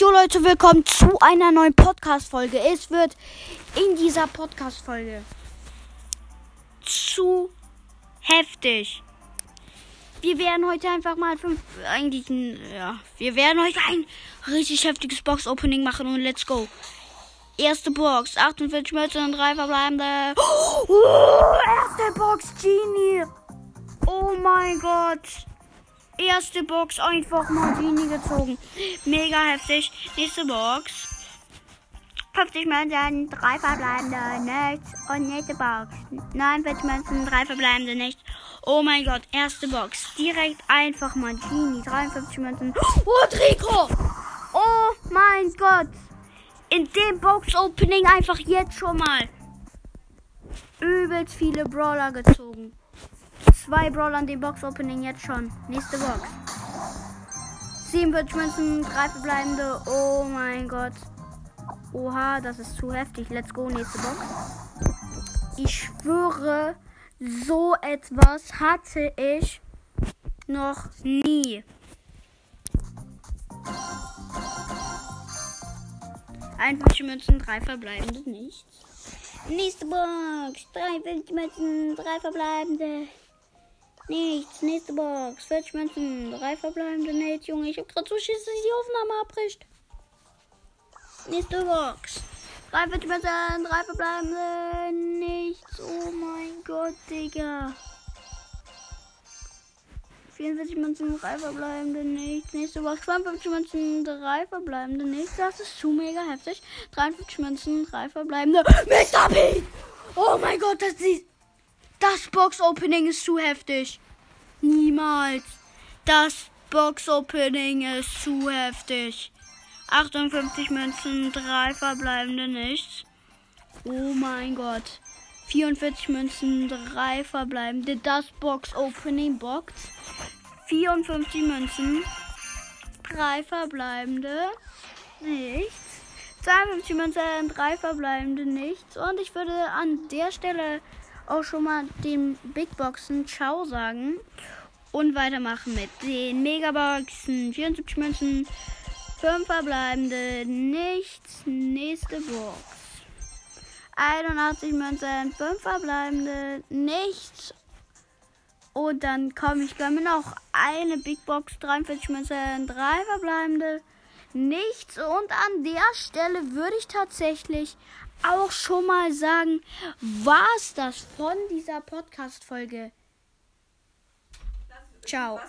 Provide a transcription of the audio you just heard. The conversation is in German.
Jo Leute, willkommen zu einer neuen Podcast-Folge. Es wird in dieser Podcast-Folge zu heftig. Wir werden heute einfach mal fünf, eigentlich, ja, wir werden heute ein richtig heftiges Box-Opening machen und let's go. Erste Box, 48 Münzen und drei verbleibende. Oh, erste Box, Genie. Oh mein Gott. Erste Box einfach mal Genie gezogen. Mega heftig. Nächste Box. 50 Münzen, drei verbleibende, nichts. Und nächste Box. 49 Münzen, drei verbleibende, nichts. Oh mein Gott, erste Box. Direkt einfach mal Genie. 53 Münzen. Oh, Trico! Oh mein Gott. In dem Box-Opening einfach jetzt schon mal übelst viele Brawler gezogen. Zwei Brawler in dem Box-Opening jetzt schon. Nächste Box. 47 Münzen, drei verbleibende. Oh mein Gott. Oha, das ist zu heftig. Let's go, nächste Box. Ich schwöre, so etwas hatte ich noch nie. 51 Münzen, drei verbleibende, nichts. Nächste Box. 53 Münzen, drei verbleibende. Nichts. Nächste Box. 40 Münzen, drei verbleibende. Nichts, Junge. Ich hab grad so Schiss, dass die Aufnahme abbricht. Nächste Box. 43 Münzen, drei verbleibende. Nichts. Oh mein Gott, Digga. 44 Münzen, drei verbleibende, nichts. Nächste Box, 52 Münzen, drei verbleibende, nichts. Das ist zu mega heftig. 53 Münzen, drei verbleibende. Mr. P! Oh mein Gott, das ist. Das Box-Opening ist zu heftig. Niemals. Das Box-Opening ist zu heftig. 58 Münzen, drei verbleibende, nichts. Oh mein Gott. 44 Münzen, drei verbleibende. Das Box-Opening Box. 54 Münzen, drei verbleibende, nichts. 52 Münzen, drei verbleibende, nichts. Und ich würde an der Stelle auch schon mal den Big Boxen Ciao sagen. Und weitermachen mit den Megaboxen. 74 Münzen, fünf verbleibende, nichts. Nächste Box. 81 Münzen, 5 verbleibende, nichts. Und dann komme ich gleich noch eine Big Box, 43 Münzen, 3 verbleibende, nichts. Und an der Stelle würde ich tatsächlich auch schon mal sagen, war es das von dieser Podcast-Folge. Ciao.